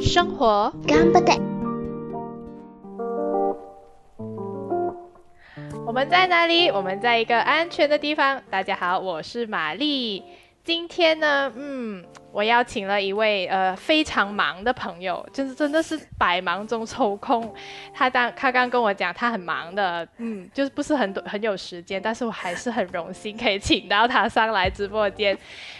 生活干巴爹。我们在哪里？我们在一个安全的地方。大家好，我是玛丽。今天呢，嗯，我邀请了一位呃非常忙的朋友，就是真的是百忙中抽空。他当他刚跟我讲，他很忙的，嗯，就是不是很多很有时间，但是我还是很荣幸可以请到他上来直播间。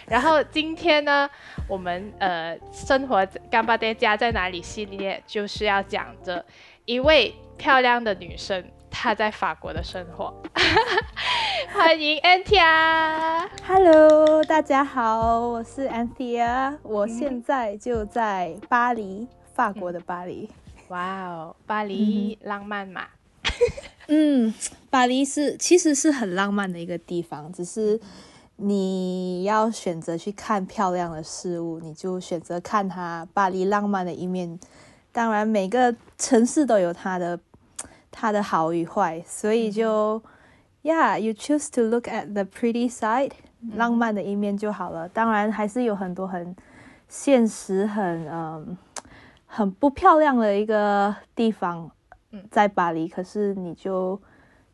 然后今天呢，我们呃生活干巴爹家在哪里系列就是要讲着一位漂亮的女生。她在法国的生活，欢迎 Antia。Hello，大家好，我是 Antia，我现在就在巴黎，法国的巴黎。哇哦，巴黎浪漫嘛？嗯，巴黎是其实是很浪漫的一个地方，只是你要选择去看漂亮的事物，你就选择看它巴黎浪漫的一面。当然，每个城市都有它的。它的好与坏，所以就，Yeah，you choose to look at the pretty side，浪漫的一面就好了。当然，还是有很多很现实、很嗯、很不漂亮的一个地方，在巴黎。可是你就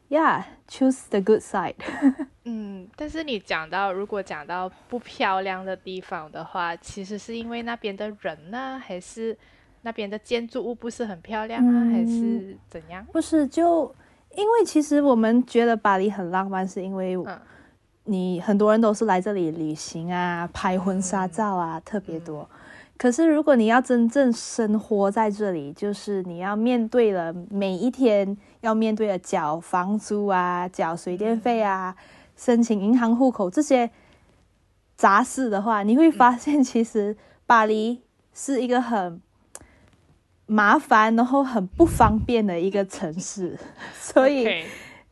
，Yeah，choose the good side。嗯，但是你讲到，如果讲到不漂亮的地方的话，其实是因为那边的人呢，还是？那边的建筑物不是很漂亮啊，还是怎样？不是，就因为其实我们觉得巴黎很浪漫，是因为你很多人都是来这里旅行啊，拍婚纱照啊，特别多。可是如果你要真正生活在这里，就是你要面对了每一天要面对的缴房租啊、缴水电费啊、申请银行户口这些杂事的话，你会发现其实巴黎是一个很。麻烦，然后很不方便的一个城市，所以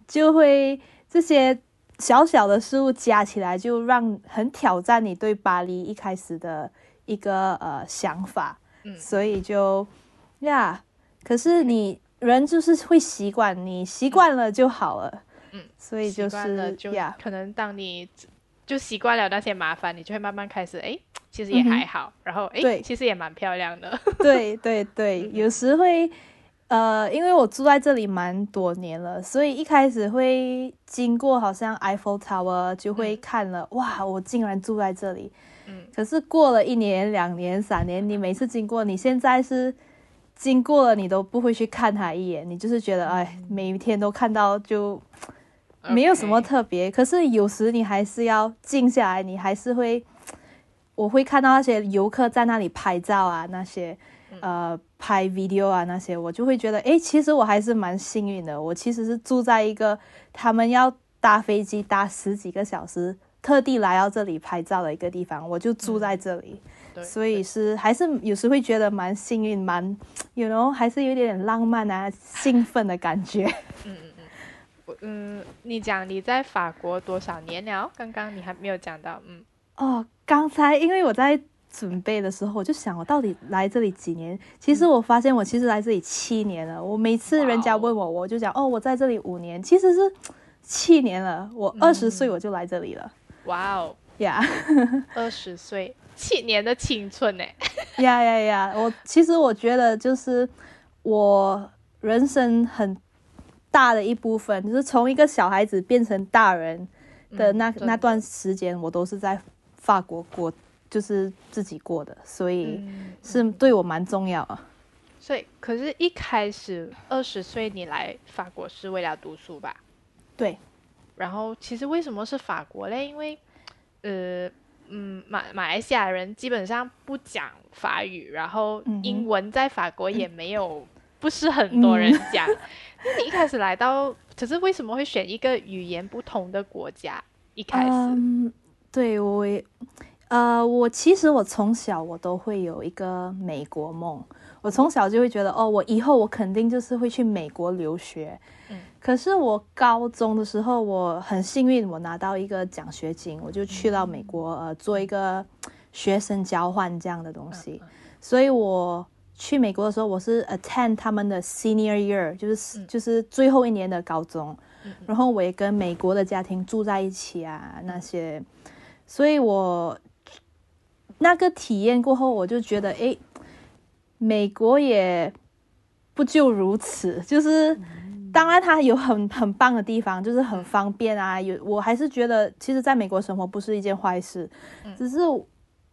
就会这些小小的事物加起来，就让很挑战你对巴黎一开始的一个呃想法。嗯，所以就呀，可是你人就是会习惯，你习惯了就好了。嗯，所以就是呀，可能当你就习惯了那些麻烦，你就会慢慢开始哎。其实也还好，然后哎，其实也蛮漂亮的。对对对，有时会，呃，因为我住在这里蛮多年了，所以一开始会经过好像 Eiffel Tower 就会看了，哇，我竟然住在这里。嗯。可是过了一年、两年、三年，你每次经过，你现在是经过了，你都不会去看它一眼，你就是觉得，哎，每一天都看到就没有什么特别。可是有时你还是要静下来，你还是会。我会看到那些游客在那里拍照啊，那些呃拍 video 啊那些，我就会觉得，哎，其实我还是蛮幸运的。我其实是住在一个他们要搭飞机搭十几个小时，特地来到这里拍照的一个地方，我就住在这里，所以是还是有时会觉得蛮幸运，蛮有 know 还是有点浪漫啊，兴奋的感觉。嗯嗯嗯，我嗯，你讲你在法国多少年了？刚刚你还没有讲到，嗯。哦，刚才因为我在准备的时候，我就想我到底来这里几年？其实我发现我其实来这里七年了。我每次人家问我，我就讲哦，我在这里五年，其实是七年了。我二十岁我就来这里了。哇哦呀，二十岁，七年的青春呢？呀呀呀！我其实我觉得就是我人生很大的一部分，就是从一个小孩子变成大人的那那段时间，我都是在。法国过就是自己过的，所以是对我蛮重要啊。所以，可是一开始二十岁你来法国是为了读书吧？对。然后，其实为什么是法国嘞？因为，呃，嗯，马马来西亚人基本上不讲法语，然后英文在法国也没有不是很多人讲。那你一开始来到，可是为什么会选一个语言不同的国家？一开始。对我，呃，我其实我从小我都会有一个美国梦，我从小就会觉得，哦，我以后我肯定就是会去美国留学。嗯，可是我高中的时候，我很幸运，我拿到一个奖学金，我就去到美国，呃，做一个学生交换这样的东西。所以我去美国的时候，我是 attend 他们的 senior year，就是就是最后一年的高中。然后我也跟美国的家庭住在一起啊，那些，所以我那个体验过后，我就觉得，哎，美国也不就如此，就是当然它有很很棒的地方，就是很方便啊，有我还是觉得，其实在美国生活不是一件坏事，只是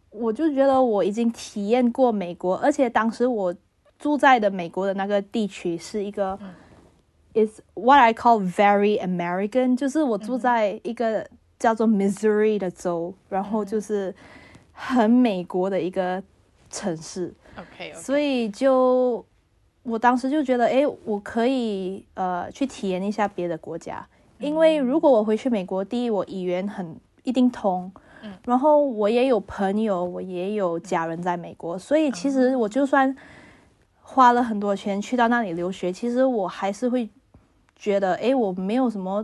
我就觉得我已经体验过美国，而且当时我。住在的美国的那个地区是一个，is what I call very American，就是我住在一个叫做 Missouri 的州，然后就是很美国的一个城市。OK，所以就我当时就觉得，哎，我可以呃去体验一下别的国家，因为如果我回去美国，第一我语言很一定通，然后我也有朋友，我也有家人在美国，所以其实我就算。花了很多钱去到那里留学，其实我还是会觉得，哎，我没有什么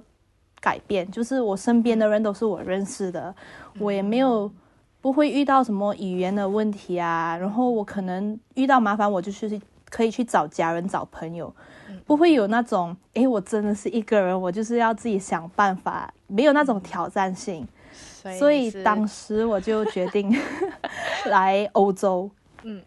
改变，就是我身边的人都是我认识的，我也没有不会遇到什么语言的问题啊。然后我可能遇到麻烦，我就是可以去找家人、找朋友，不会有那种，诶，我真的是一个人，我就是要自己想办法，没有那种挑战性。所以当时我就决定 来欧洲。嗯。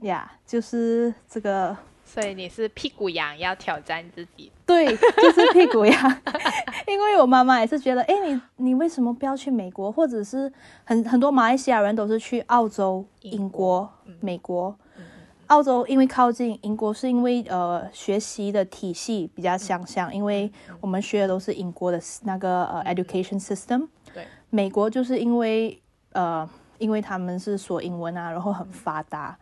呀，就是这个，所以你是屁股痒，要挑战自己。对，就是屁股痒，因为我妈妈也是觉得，哎，你你为什么不要去美国，或者是很很多马来西亚人都是去澳洲、英国、美国。澳洲因为靠近，英国是因为呃学习的体系比较相像，因为我们学的都是英国的那个呃 education system。对，美国就是因为呃因为他们是说英文啊，然后很发达。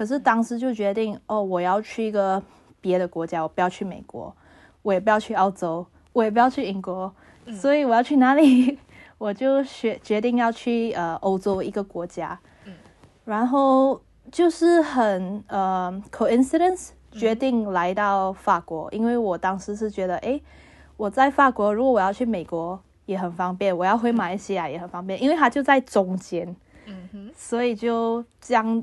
可是当时就决定哦，我要去一个别的国家，我不要去美国，我也不要去澳洲，我也不要去英国，所以我要去哪里？我就决决定要去呃欧洲一个国家，然后就是很呃 coincidence 决定来到法国，因为我当时是觉得，哎，我在法国，如果我要去美国也很方便，我要回马来西亚也很方便，因为它就在中间，嗯哼，所以就将。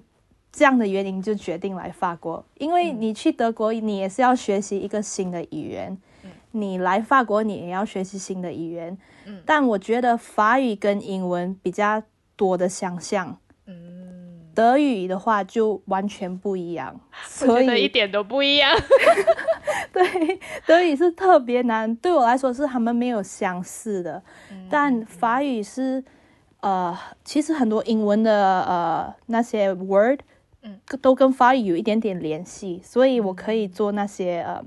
这样的原因就决定来法国，因为你去德国，你也是要学习一个新的语言；你来法国，你也要学习新的语言。但我觉得法语跟英文比较多的相像，德语的话就完全不一样。所以一点都不一样。对，德语是特别难，对我来说是他们没有相似的。但法语是，呃，其实很多英文的呃那些 word。都跟法语有一点点联系，所以我可以做那些呃，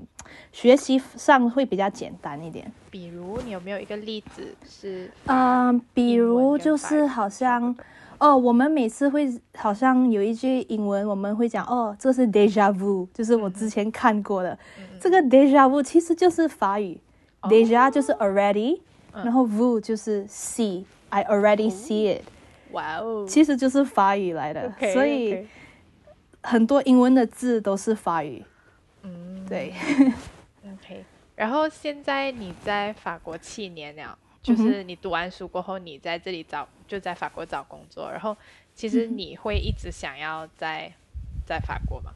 学习上会比较简单一点。比如，你有没有一个例子是？嗯，比如就是好像哦，我们每次会好像有一句英文，我们会讲哦，这是 deja vu，就是我之前看过的。这个 deja vu 其实就是法语，deja 就是 already，然后 vu 就是 see，I already see it。哇哦，其实就是法语来的，所以。很多英文的字都是法语，嗯，对。OK，然后现在你在法国七年了，就是你读完书过后，你在这里找就在法国找工作，然后其实你会一直想要在在法国吗？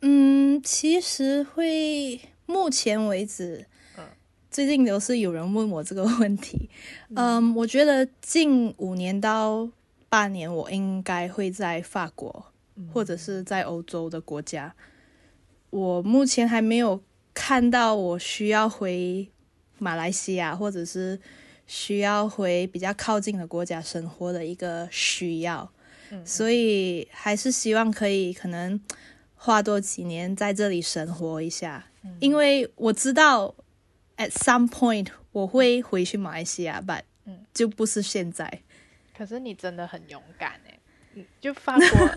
嗯，其实会，目前为止，嗯，最近都是有人问我这个问题，嗯，我觉得近五年到八年，我应该会在法国。或者是在欧洲的国家，我目前还没有看到我需要回马来西亚，或者是需要回比较靠近的国家生活的一个需要，所以还是希望可以可能花多几年在这里生活一下，因为我知道 at some point 我会回去马来西亚，but 就不是现在。可是你真的很勇敢哎。就法国，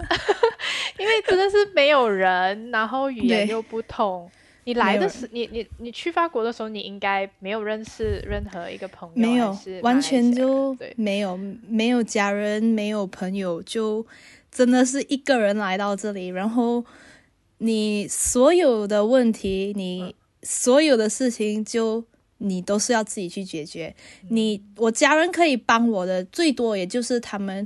因为真的是没有人，然后语言又不通。你来的时，你你你去法国的时候，你应该没有认识任何一个朋友，没有，完全就没有，没有家人，没有朋友，就真的是一个人来到这里。然后你所有的问题，你所有的事情，就你都是要自己去解决。你我家人可以帮我的，最多也就是他们。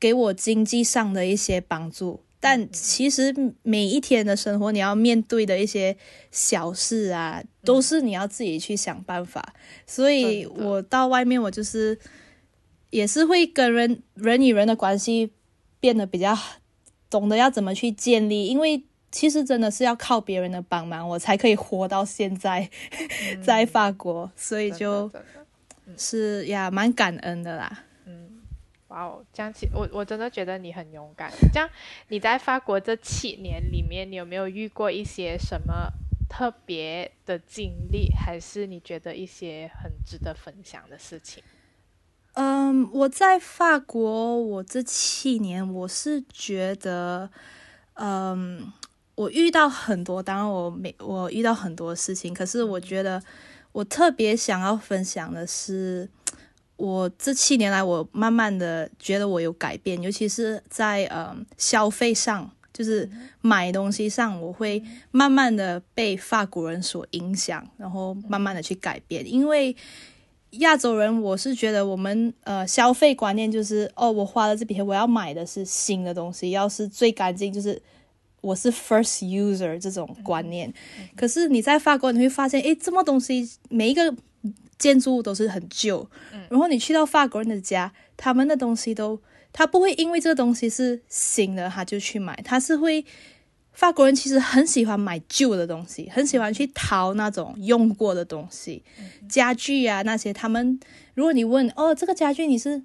给我经济上的一些帮助，但其实每一天的生活，你要面对的一些小事啊，都是你要自己去想办法。所以我到外面，我就是也是会跟人人与人的关系变得比较懂得要怎么去建立，因为其实真的是要靠别人的帮忙，我才可以活到现在，在法国，所以就是呀，蛮感恩的啦。哇哦，这样其我我真的觉得你很勇敢。这样你在法国这七年里面，你有没有遇过一些什么特别的经历，还是你觉得一些很值得分享的事情？嗯，我在法国，我这七年，我是觉得，嗯，我遇到很多，当然我没我遇到很多事情，可是我觉得我特别想要分享的是。我这七年来，我慢慢的觉得我有改变，尤其是在呃消费上，就是买东西上，我会慢慢的被法国人所影响，然后慢慢的去改变。因为亚洲人，我是觉得我们呃消费观念就是，哦，我花了这笔钱，我要买的是新的东西，要是最干净，就是我是 first user 这种观念。可是你在法国，你会发现，诶，这么东西每一个。建筑物都是很旧，然后你去到法国人的家，他们的东西都，他不会因为这个东西是新的，他就去买，他是会，法国人其实很喜欢买旧的东西，很喜欢去淘那种用过的东西，家具啊那些，他们如果你问哦，这个家具你是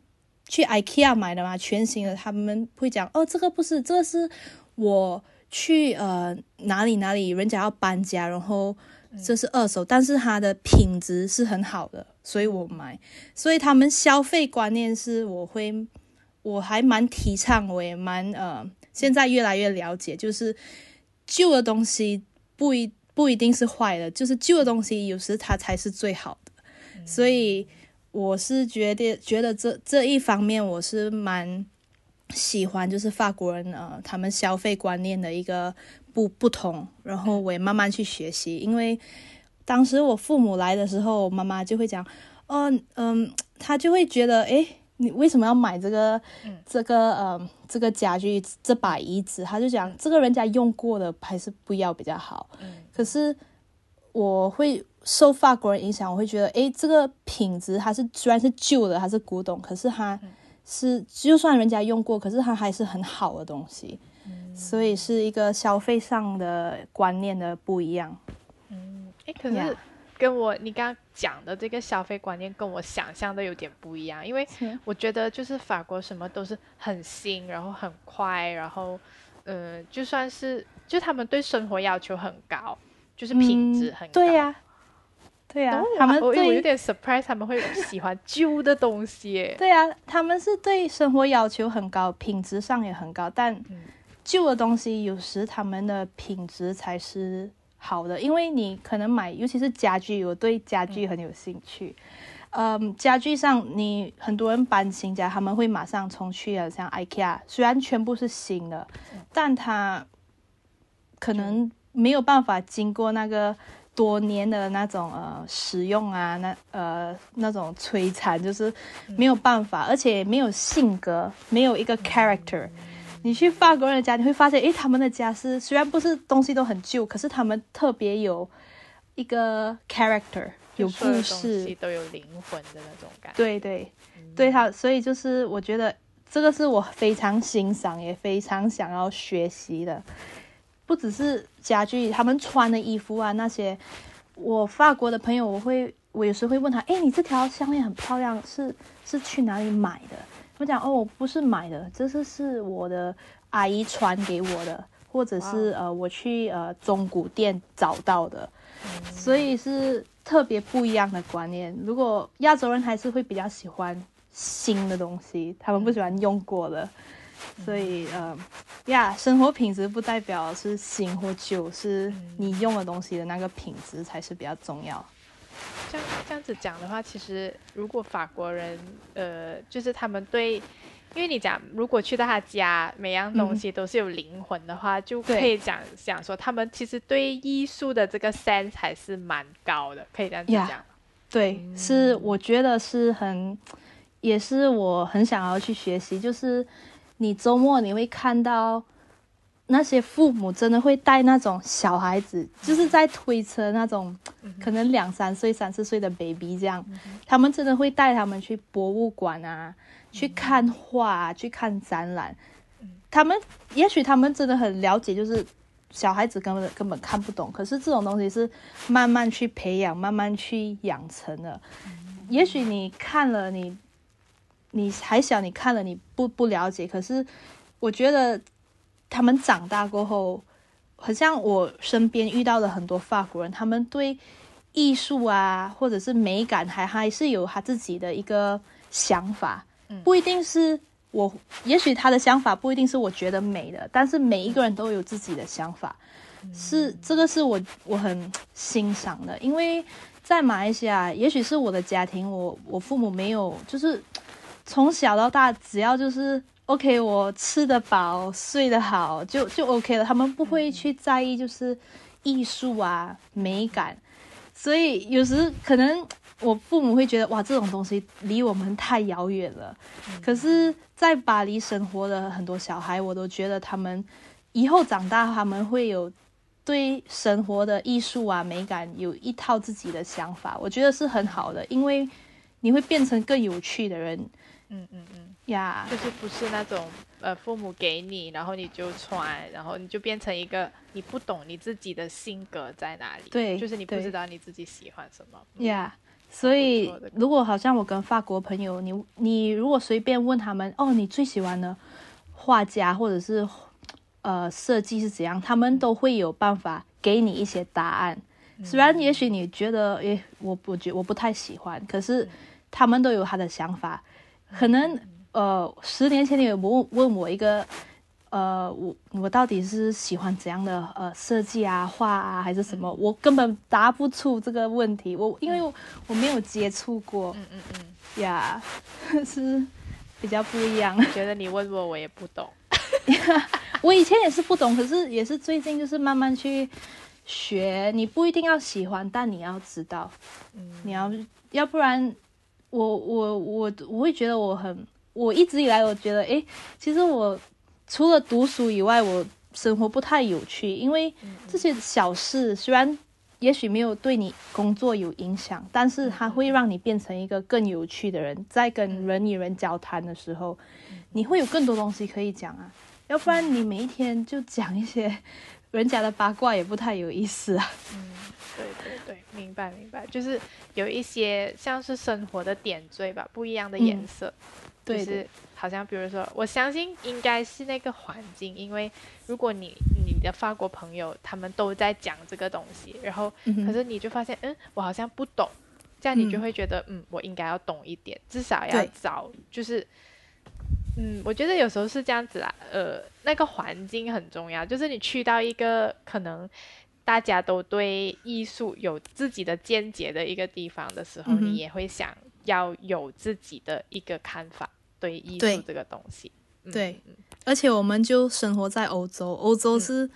去 IKEA 买的吗？全新的，他们会讲哦，这个不是，这个是我去呃哪里哪里，人家要搬家，然后。这是二手，但是它的品质是很好的，所以我买。所以他们消费观念是，我会，我还蛮提倡，我也蛮呃，现在越来越了解，就是旧的东西不一不一定是坏的，就是旧的东西有时它才是最好的。所以我是觉得觉得这这一方面我是蛮喜欢，就是法国人呃，他们消费观念的一个。不不同，然后我也慢慢去学习。因为当时我父母来的时候，妈妈就会讲，嗯嗯，他就会觉得，哎，你为什么要买这个这个呃这个家具这把椅子？他就讲，这个人家用过的还是不要比较好。可是我会受法国人影响，我会觉得，哎，这个品质它是虽然是旧的，它是古董，可是它是就算人家用过，可是它还是很好的东西。所以是一个消费上的观念的不一样。嗯，哎，可是跟我你刚刚讲的这个消费观念跟我想象的有点不一样，因为我觉得就是法国什么都是很新，然后很快，然后呃，就算是就他们对生活要求很高，就是品质很高。对呀，对呀，他们我我有点 surprise，他们会喜欢旧的东西。对呀，他们是对生活要求很高，品质上也很高，但。旧的东西有时他们的品质才是好的，因为你可能买，尤其是家具，我对家具很有兴趣。嗯，家具上你很多人搬新家，他们会马上冲去啊，像 IKEA，虽然全部是新的，但它可能没有办法经过那个多年的那种呃使用啊，那呃那种摧残，就是没有办法，而且没有性格，没有一个 character。你去法国人的家，你会发现，诶，他们的家是虽然不是东西都很旧，可是他们特别有一个 character，有故事，都有灵魂的那种感。对对，对他，所以就是我觉得这个是我非常欣赏，也非常想要学习的。不只是家具，他们穿的衣服啊那些，我法国的朋友，我会我有时会问他，诶，你这条项链很漂亮，是是去哪里买的？我讲哦，我不是买的，这是是我的阿姨传给我的，或者是呃我去呃中古店找到的，所以是特别不一样的观念。如果亚洲人还是会比较喜欢新的东西，他们不喜欢用过的，所以呃呀，生活品质不代表是新或旧，是你用的东西的那个品质才是比较重要。这样这样子讲的话，其实如果法国人，呃，就是他们对，因为你讲如果去到他家，每样东西都是有灵魂的话，就可以讲讲说他们其实对艺术的这个 sense 还是蛮高的，可以这样子讲。对，是我觉得是很，也是我很想要去学习，就是你周末你会看到。那些父母真的会带那种小孩子，就是在推车那种，可能两三岁、三四岁的 baby 这样，他们真的会带他们去博物馆啊，去看画，去看展览。他们也许他们真的很了解，就是小孩子根本根本看不懂。可是这种东西是慢慢去培养、慢慢去养成的。也许你看了，你你还小，你看了你不不了解。可是我觉得。他们长大过后，好像我身边遇到的很多法国人，他们对艺术啊，或者是美感，还还是有他自己的一个想法。不一定是我，也许他的想法不一定是我觉得美的，但是每一个人都有自己的想法，是这个是我我很欣赏的。因为在马来西亚，也许是我的家庭，我我父母没有，就是从小到大，只要就是。OK，我吃得饱，睡得好，就就 OK 了。他们不会去在意就是艺术啊、美感，所以有时可能我父母会觉得哇，这种东西离我们太遥远了。可是，在巴黎生活的很多小孩，我都觉得他们以后长大，他们会有对生活的艺术啊、美感有一套自己的想法。我觉得是很好的，因为你会变成更有趣的人。嗯嗯嗯。呀，就是不是那种呃，父母给你，然后你就穿，然后你就变成一个你不懂你自己的性格在哪里，对，就是你不知道你自己喜欢什么。呀，所以如果好像我跟法国朋友，你你如果随便问他们，哦，你最喜欢的画家或者是呃设计是怎样，他们都会有办法给你一些答案。虽然也许你觉得，诶，我我觉我不太喜欢，可是他们都有他的想法，可能。呃，十年前你有问问我一个，呃，我我到底是喜欢怎样的呃设计啊、画啊，还是什么？我根本答不出这个问题。我因为我没有接触过，嗯嗯嗯，呀，是比较不一样。觉得你问我，我也不懂。我以前也是不懂，可是也是最近就是慢慢去学。你不一定要喜欢，但你要知道，嗯，你要要不然，我我我我会觉得我很。我一直以来，我觉得，诶，其实我除了读书以外，我生活不太有趣。因为这些小事虽然也许没有对你工作有影响，但是它会让你变成一个更有趣的人。在跟人与人交谈的时候，你会有更多东西可以讲啊。要不然你每一天就讲一些人家的八卦，也不太有意思啊。嗯，对对对，明白明白，就是有一些像是生活的点缀吧，不一样的颜色。就是好像，比如说，我相信应该是那个环境，因为如果你你的法国朋友他们都在讲这个东西，然后可是你就发现，嗯，我好像不懂，这样你就会觉得，嗯，我应该要懂一点，至少要找，就是，嗯，我觉得有时候是这样子啦，呃，那个环境很重要，就是你去到一个可能大家都对艺术有自己的见解的一个地方的时候，你也会想要有自己的一个看法。对艺术这个东西，对，而且我们就生活在欧洲，欧洲是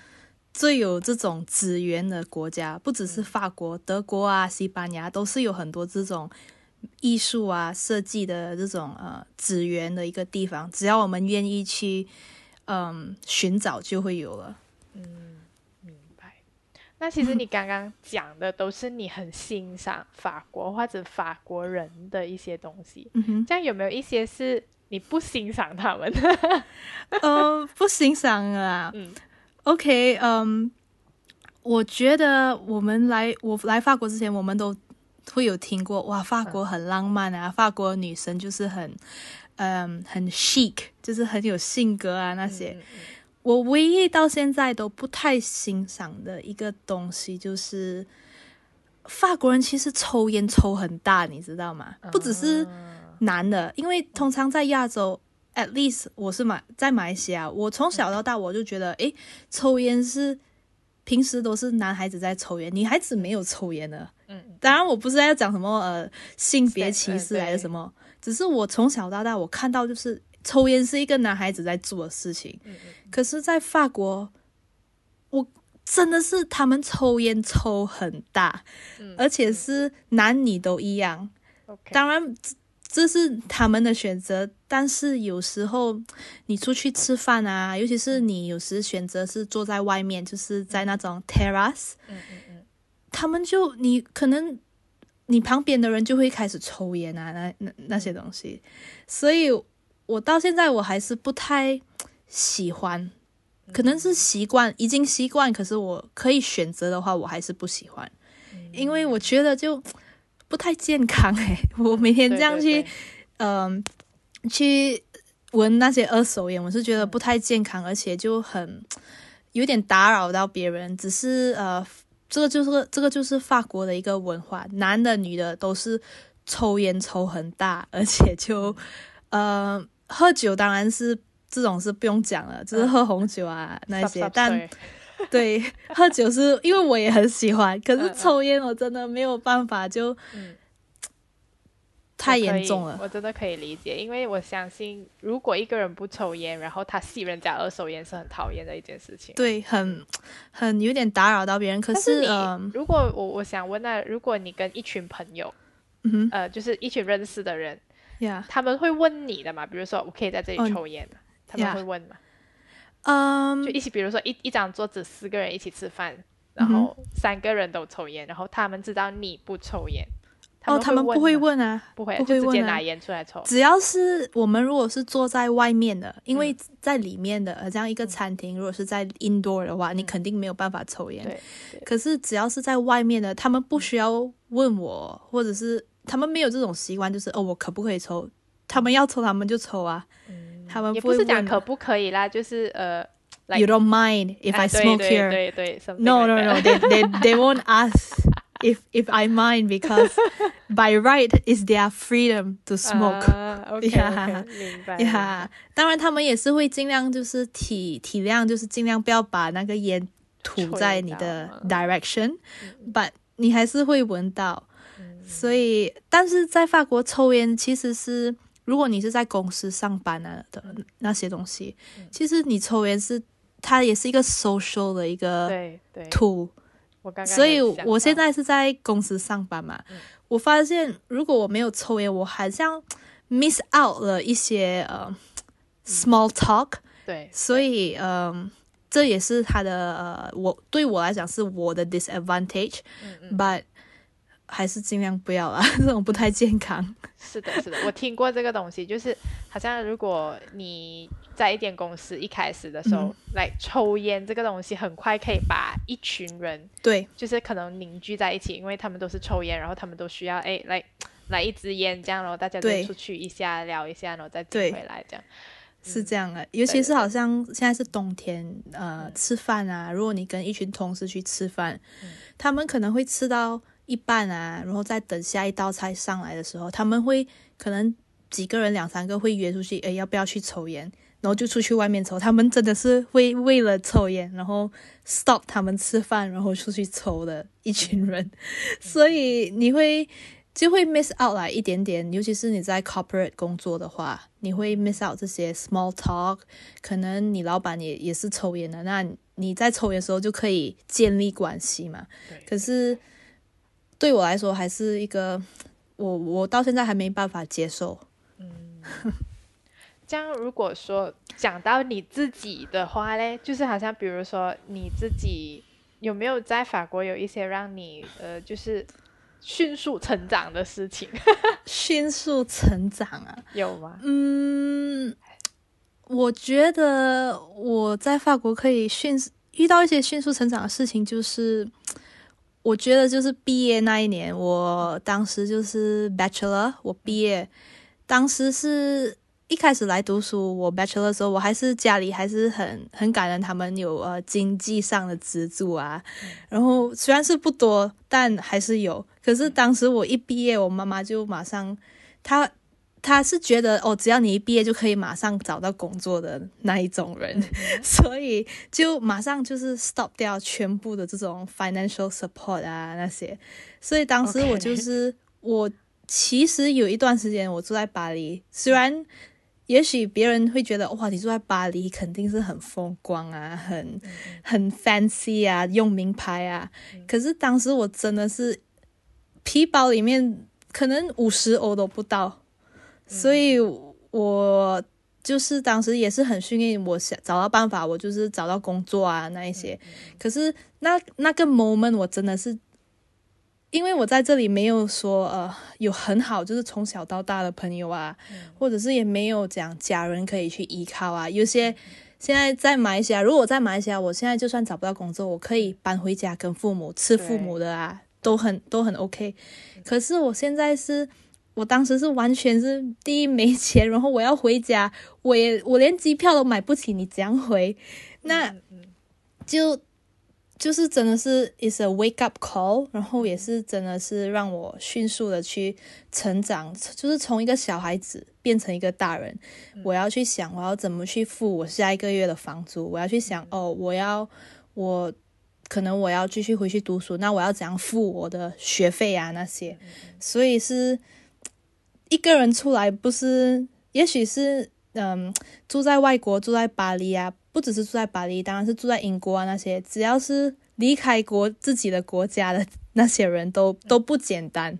最有这种资源的国家，不只是法国、德国啊、西班牙，都是有很多这种艺术啊、设计的这种呃资源的一个地方。只要我们愿意去，嗯，寻找就会有了。那其实你刚刚讲的都是你很欣赏法国或者法国人的一些东西，这样有没有一些是你不欣赏他们？呃，不欣赏啊。嗯，OK，嗯，我觉得我们来我来法国之前，我们都会有听过哇，法国很浪漫啊，法国女生就是很嗯很 chic，就是很有性格啊那些。我唯一到现在都不太欣赏的一个东西，就是法国人其实抽烟抽很大，你知道吗？不只是男的，因为通常在亚洲，at least 我是马在马来西亚，我从小到大我就觉得，诶，抽烟是平时都是男孩子在抽烟，女孩子没有抽烟的。嗯，当然我不是在讲什么呃性别歧视还是什么，只是我从小到大我看到就是。抽烟是一个男孩子在做的事情，可是，在法国，我真的是他们抽烟抽很大，而且是男女都一样。当然，这是他们的选择，但是有时候你出去吃饭啊，尤其是你有时选择是坐在外面，就是在那种 terrace，他们就你可能你旁边的人就会开始抽烟啊，那那那些东西，所以我到现在我还是不太喜欢，可能是习惯已经习惯，可是我可以选择的话，我还是不喜欢，因为我觉得就不太健康诶、我每天这样去嗯、去闻那些二手烟，我是觉得不太健康，而且就很有点打扰到别人。只是呃，这个就是这个就是法国的一个文化，男的女的都是抽烟抽很大，而且就呃喝酒当然是这种是不用讲了，就是喝红酒啊、那些但 对喝酒是因为我也很喜欢，可是抽烟我真的没有办法，就嗯太严重了。我真的可以理解，因为我相信，如果一个人不抽烟，然后他吸人家二手烟，是很讨厌的一件事情。对，很很有点打扰到别人。可但是你，嗯、如果我我想问那，如果你跟一群朋友，嗯呃，就是一群认识的人，呀，他们会问你的嘛？比如说，我可以在这哦里抽烟吗？他们会问嘛？嗯就一起，比如说一一张桌子四个人一起吃饭，然嗯后三个人都抽烟，然后他们知道你不抽烟，哦，他们不会，问啊，不会，不会问啊就直接拿烟出来抽。只要是我们如果是坐在外面的，因为嗯在里面的，呃，这样一个餐厅，如果是在 indoor 的话，你肯定没有办法抽烟。可是只要是在外面的，他们不需要问我，或者是他们没有这种习惯，就是哦，我可不可以抽？他们要抽，他们就抽啊，他们嗯也不是讲可不可以啦，就是呃 You don't mind if 哎 I smoke here? 对对，something No, no, like no. that They, they, they won't ask if if I mind because by right is their freedom to smoke. 啊 OK Yeah. OK，明白。呀当然他们也是会尽量就是体体谅，就是尽量不要把那个烟吐在你的嗯 direction，but 你还是会闻到。所以，但是在法国抽烟其实是，如果你是在公司上班啊的那些东西，其实你抽烟是它也是一个 social 的一个对对，tool。我刚刚所以我现在是在公司上班嘛，我发现如果我没有抽烟，我好像 miss out 了一些呃 small talk，、对，所以嗯、这也是他的呃，我对我来讲是我的 disadvantage，but、嗯还是尽量不要啦，这种不太健康。是的，是的，我听过这个东西，就是好像如果你在一间公司一开始的时候，来、抽烟这个东西，很快可以把一群人对就是可能凝聚在一起，因为他们都是抽烟，然后他们都需要哎来来一支烟这样，然后大家就出去一下聊一下，然后再进对回来这样。是这样的，尤其是好像现在是冬天，呃，吃饭啊，如果你跟一群同事去吃饭，他们可能会吃到一半啊，然后再等下一道菜上来的时候，他们会可能几个人两三个会约出去，诶，要不要去抽烟？然后就出去外面抽，他们真的是会为了抽烟，然后 stop 他们吃饭，然后出去抽的一群人，所以你会就会 miss out 来一点点，尤其是你在 corporate 工作的话，你会 miss out 这些 small talk。可能你老板也也是抽烟的，那你在抽烟的时候就可以建立关系嘛。可是对我来说，还是一个我我到现在还没办法接受。嗯 这样，如果说讲到你自己的话嘞，就是好像比如说你自己有没有在法国有一些让你呃，就是迅速成长的事情，迅速成长啊，有吗？嗯，我觉得我在法国可以迅速遇到一些迅速成长的事情，就是我觉得就是毕业那一年，我当时就是 bachelor，我毕业，当时是一开始来读书，我 bachelor 的时候，我还是家里还是很很感恩他们有呃经济上的资助啊，然后虽然是不多，但还是有。可是当时我一毕业，我妈妈就马上，她她是觉得哦，只要你一毕业就可以马上找到工作的那一种人，所以就马上就是 stop 掉全部的这种 financial support 啊那些。所以当时我就是我其实有一段时间我住在巴黎，虽然。也许别人会觉得哇，你住在巴黎肯定是很风光啊，很很 fancy 啊，用名牌啊。可是当时我真的是皮包里面可能五十欧都不到，所以我就是当时也是很幸运，我想找到办法，我就是找到工作啊那一些。可是那那个 moment 我真的是，因为我在这里没有说呃有很好，就是从小到大的朋友啊，或者是也没有讲家人可以去依靠啊。有些现在在马来西亚，如果我在马来西亚，我现在就算找不到工作，我可以搬回家跟父母吃父母的啊，都很都很 OK。可是我现在是。我当时是完全是第一没钱，然后我要回家，我也我连机票都买不起，你怎样回？那就就是真的是 is a wake up call，然后也是真的是让我迅速的去成长，就是从一个小孩子变成一个大人。我要去想我要怎么去付我下一个月的房租，我要去想哦，我要我可能我要继续回去读书，那我要怎样付我的学费啊那些，所以是。一个人出来不是，也许是嗯，住在外国，住在巴黎啊，不只是住在巴黎，当然是住在英国啊。那些只要是离开国自己的国家的那些人都都不简单。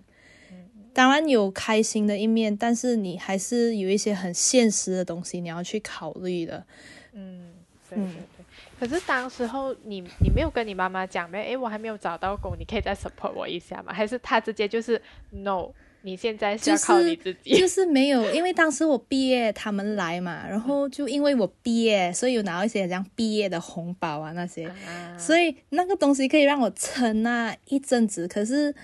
当然有开心的一面，但是你还是有一些很现实的东西你要去考虑的。嗯，对对对。可是当时候你你没有跟你妈妈讲没？诶，我还没有找到工，你可以再 support 我一下吗？还是他直接就是 no？你现在是要靠你自己，就是没有，因为当时我毕业，他们来嘛，然后就因为我毕业，所以有拿到一些像毕业的红包啊那些，所以那个东西可以让我撑那一阵子。可是，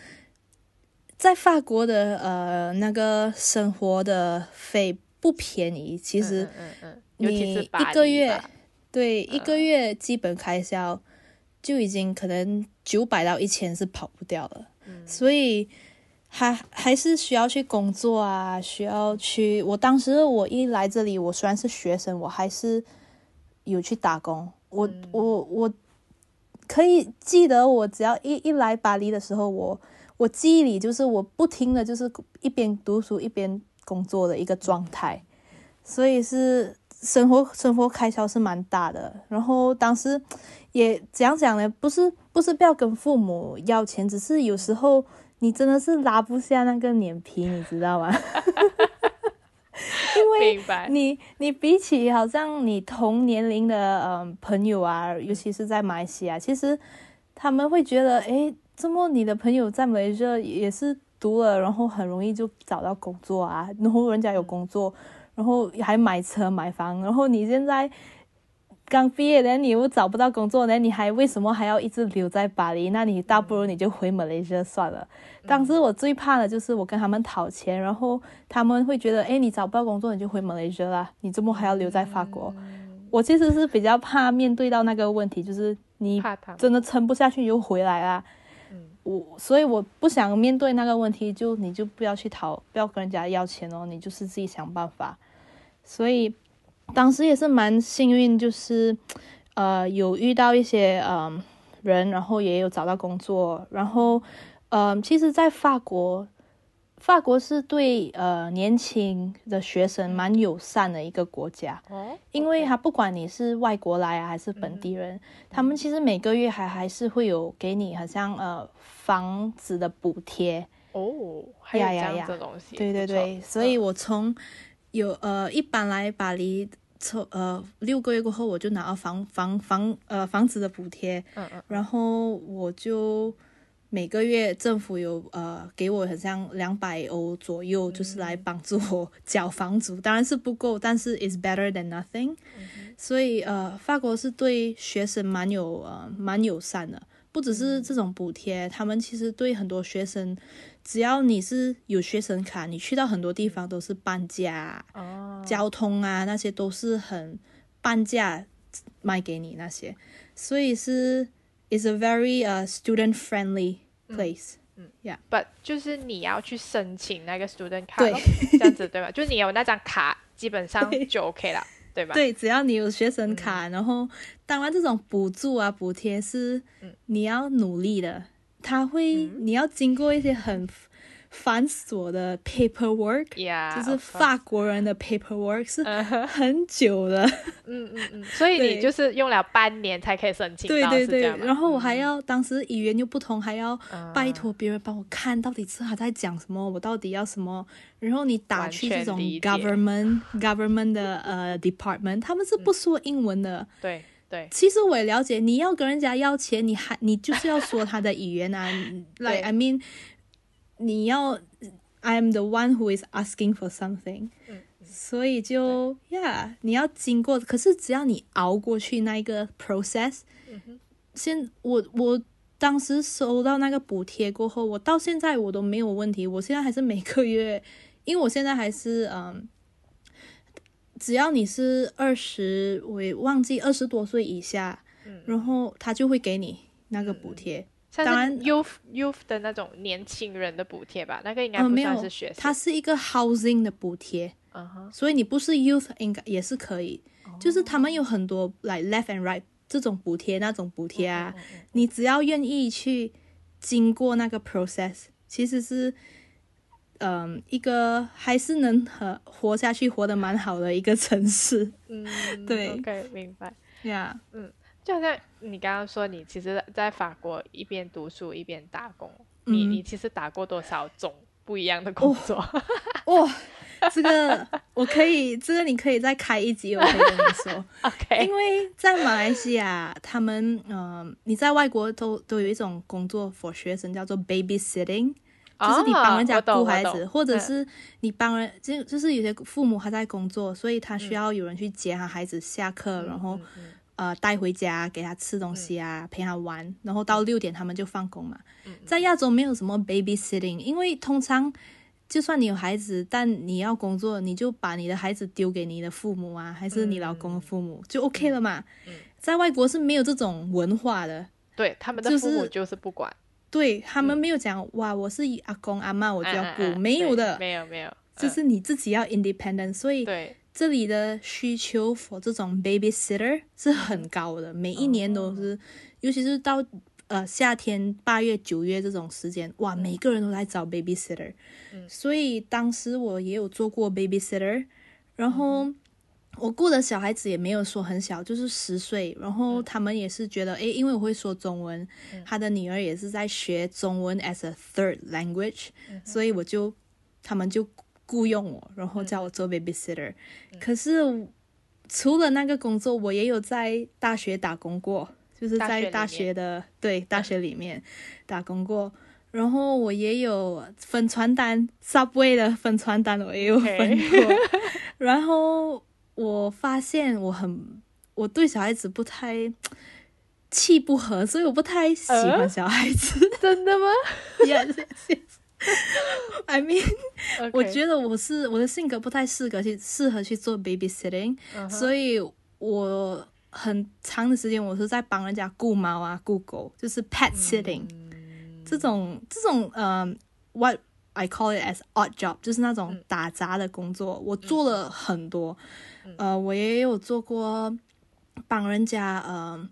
在法国的呃那个生活的费不便宜，其实，你一个月，对一个月基本开销就已经可能九百到一千是跑不掉了，所以。还还是需要去工作啊，需要去。我当时我一来这里，我虽然是学生，我还是有去打工。我我我可以记得，我只要一一来巴黎的时候，我我记忆里就是我不停的就是一边读书一边工作的一个状态，所以是生活生活开销是蛮大的。然后当时也怎样讲呢？不是不是不要跟父母要钱，只是有时候。你真的是拉不下那个脸皮，你知道吗？因为你你比起好像你同年龄的嗯朋友啊，尤其是在马来西亚，其实他们会觉得，哎，这么你的朋友在马来西亚也是读了，然后很容易就找到工作啊，然后人家有工作，然后还买车买房，然后你现在。刚毕业的你又找不到工作呢，你还为什么还要一直留在巴黎？那你倒不如你就回马来西亚算了。当时我最怕的就是我跟他们讨钱，然后他们会觉得，哎，你找不到工作你就回马来西亚啦，你怎么还要留在法国？我其实是比较怕面对到那个问题，就是你真的撑不下去你就回来啦。我所以我不想面对那个问题，就你就不要去讨，不要跟人家要钱哦，你就是自己想办法。所以。当时也是蛮幸运，就是，呃，有遇到一些嗯人，然后也有找到工作，然后，嗯，其实，在法国，法国是对呃年轻的学生蛮友善的一个国家，哦，因为他不管你是外国来啊还是本地人，他们其实每个月还还是会有给你好像呃房子的补贴，哦，还有这样的东西，对对对，所以我从。有呃，一般来巴黎，从呃六个月过后，我就拿到房房房呃房子的补贴，嗯嗯，然后我就每个月政府有呃给我很像两百欧左右，就是来帮助我缴房租，当然是不够，但是 is better than nothing，所以呃法国是对学生蛮有呃蛮友善的，不只是这种补贴，他们其实对很多学生。只要你是有学生卡，你去到很多地方都是半价，哦。交通啊那些都是很半价卖给你那些，所以是 is a very uh student friendly place，嗯，yeah，but 就是你要去申请那个 student 卡，对，这样子对吧？就是你有那张卡，基本上就 OK 了，对吧？对，只要你有学生卡，然后当然这种补助啊补贴是你要努力的。他会，你要经过一些很繁琐的 paperwork，Yeah，就是法国人的 paperwork 是很久的。嗯嗯嗯，所以你就是用了半年才可以申请到，对对对。然后我还要当时语言又不同，还要嗯拜托别人帮我看到底是他在讲什么，我到底要什么。然后你打去这种 government government 的呃 department，他们是不说英文的。对对其实我也了解，你要跟人家要钱，你还你就是要说他的语言啊。like I mean，你要 I am the one who is asking for something，、所以就 yeah，你要经过。可是只要你熬过去那一个 process，、现我我当时收到那个补贴过后，我到现在我都没有问题。我现在还是每个月，因为我现在还是嗯。只要你是二十，我也忘记二十多岁以下，然后他就会给你那个补贴。像当然是 youth youth 的那种年轻人的补贴吧，那个应该呃，不算是学，生。它是一个 housing 的补贴，所以你不是 youth 应该也是可以。哦就是他们有很多 like left and right 这种补贴，那种补贴嗯啊，你只要愿意去经过那个 process，其实是。嗯，一个还是能和活下去、活得蛮好的一个城市嗯，对，OK，明白。呀。就好像你刚刚说，你其实在法国一边读书一边打工，你嗯你其实打过多少种不一样的工作？哇、这个我可以，这个你可以再开一集，我可以跟你说。OK，因为在马来西亚，他们嗯、呃你在外国都都有一种工作 for 学生叫做 babysitting，就是你帮人家顾孩子，或者是你帮人，就就是有些父母他在工作，所以他需要有人去接他孩子下课，然后嗯嗯呃带回家给他吃东西啊，陪他玩，然后到六点他们就放工嘛。嗯在亚洲没有什么 babysitting，因为通常就算你有孩子，但你要工作，你就把你的孩子丢给你的父母啊，还是你老公的父母、就 OK 了嘛。嗯在外国是没有这种文化的。对，他们的就是父母就是不管，对他们没有讲、哇，我是阿公阿妈，我就要顾，没有的，对没有没有，嗯就是你自己要 independent。所以对，这里的需求 for 这种 babysitter 是很高的，每一年都哦是，尤其是到呃夏天八月九月这种时间，哇，每个人都在找 babysitter。所以当时我也有做过 babysitter，然后。我雇的小孩子也没有说很小，就是十岁，然后他们也是觉得，诶，因为我会说中文，他的女儿也是在学中文 as a third language，、所以我就他们就雇佣我，然后叫我做 babysitter。可是除了那个工作，我也有在大学打工过，就是在大学的对大学里面打工过。然后我也有分传单，Subway 的分传单我也有分过。然后我发现我很我对小孩子不太气不合，所以我不太喜欢呃小孩子。真的吗 yes, yes. I mean，？OK，我觉得我是我的性格不太适合去适合去做 babysitting，、所以我很长的时间我是在帮人家顾猫啊、顾狗，就是 pet sitting、这种这种呃、what I call it as odd job，就是那种打杂的工作，我做了很多。呃，我也有做过帮人家呃，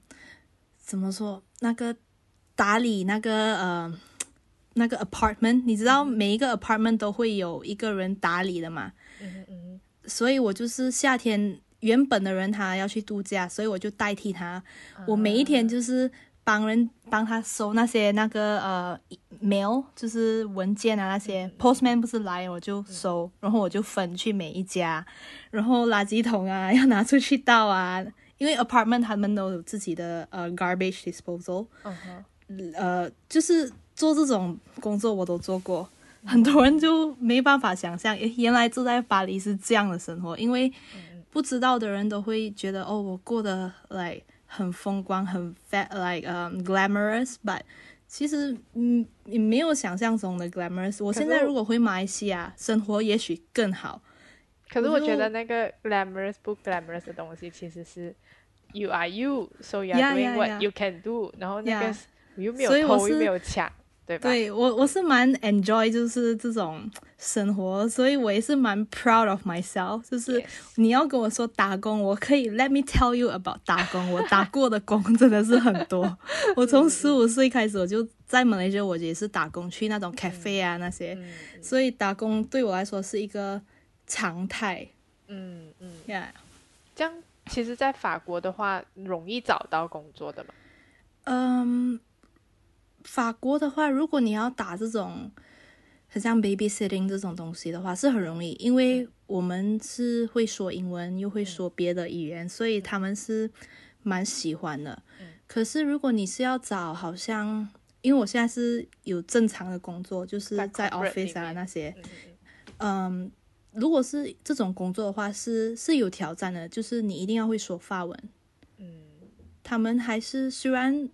怎么说那个打理那个呃。那个 apartment，你知道每一个 apartment 都会有一个人打理的嘛？嗯嗯所以我就是夏天原本的人他要去度假，所以我就代替他。我每一天就是帮人帮他收那些那个呃 mail，就是文件啊那些。postman 不是来我就收，然后我就分去每一家，然后垃圾桶啊 要拿出去倒啊，因为 apartment 他们都有自己的呃 garbage disposal。呃，就是做这种工作我都做过，很多人就没办法想象，诶原来住在巴黎是这样的生活，因为不知道的人都会觉得哦，我过得 like 很风光，很 fat like um glamorous，but 其实嗯，你没有想象中的 glamorous。我现在如果回马来西亚生活，也许更好。可是我觉得那个 glamorous 不 glamorous 的东西其实是 you are you，so you are doing what you can do，然后那个.是又没有偷又没有抢，对吧？对我，我是蛮 enjoy 就是这种生活，所以我也是蛮 proud of myself。就是你要跟我说打工，我可以 let me tell you about 打工，我打过的工真的是很多。我从十五岁开始我就在马来西亚我也是打工去那种 cafe 啊那些，所以打工对我来说是一个常态。嗯嗯，Yeah，这样其实，在法国的话，容易找到工作的嘛。嗯，法国的话，如果你要打这种很像 babysitting 这种东西的话，是很容易，因为我们是会说英文，又会说别的语言，所以他们是蛮喜欢的。可是如果你是要找，好像因为我现在是有正常的工作，就是在 office 啊那些，嗯，如果是这种工作的话，是是有挑战的，就是你一定要会说法文。嗯他们还是虽然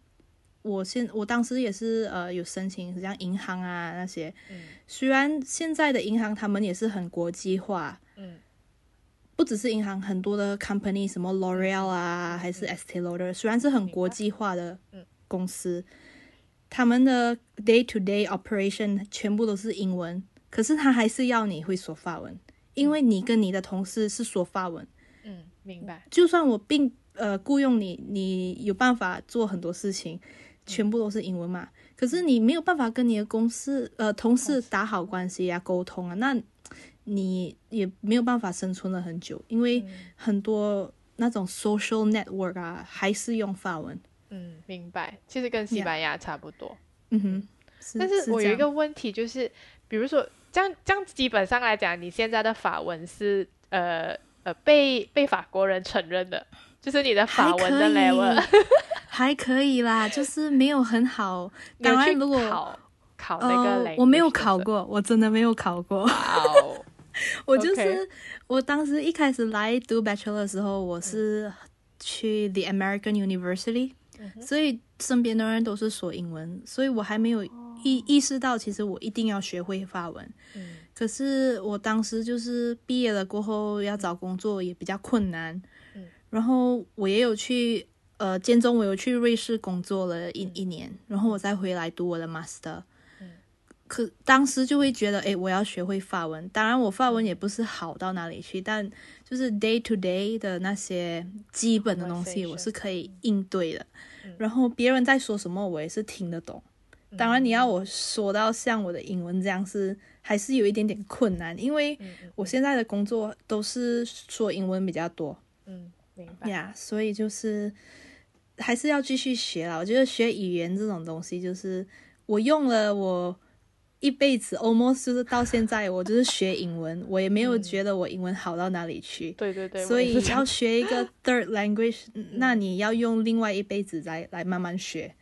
我现我当时也是呃有申请像银行啊那些，嗯。虽然现在的银行他们也是很国际化，嗯。不只是银行，很多的 company 什么 L'Oreal 啊，还是 Estee Lauder，虽然是很国际化的嗯。公司，他们的 day to day operation 全部都是英文，可是他还是要你会说法文，因为你跟你的同事是说法文。嗯，明白。就算我并呃雇佣你，你有办法做很多事情，全部都是英文嘛。可是你没有办法跟你的公司呃同事打好关系啊，沟通啊，那你也没有办法生存了很久，因为很多那种 social network 啊，还是用法文。嗯，明白。其实跟西班牙差不多。嗯哼，但是我有一个问题，就是比如说这样这样，基本上来讲，你现在的法文是呃呃被被法国人承认的，就是你的法文的 level，还可以啦，就是没有很好。当然，如果考考那个呃我没有。考过，我真的没有考过。我就是我当时一开始来读 bachelor 的时候，我是去 the American University，、所以身边的人都是说英文，所以我还没有意、意识到，其实我一定要学会法文。嗯可是我当时就是毕业了过后要找工作也比较困难，嗯然后我也有去呃间中我有去瑞士工作了一、一年，然后我再回来读我的 master。可当时就会觉得，哎，我要学会法文。当然，我法文也不是好到哪里去，但就是 day to day 的那些基本的东西，我是可以应对的。然后别人在说什么，我也是听得懂。当然，你要我说到像我的英文这样是，还是有一点点困难，因为我现在的工作都是说英文比较多嗯，明白。呀所以就是还是要继续学啦。我觉得学语言这种东西，就是我用了我一辈子，almost 就是到现在，我就是学英文，我也没有觉得我英文好到哪里去。对对对，所以要学一个 third language，那你要用另外一辈子来来慢慢学，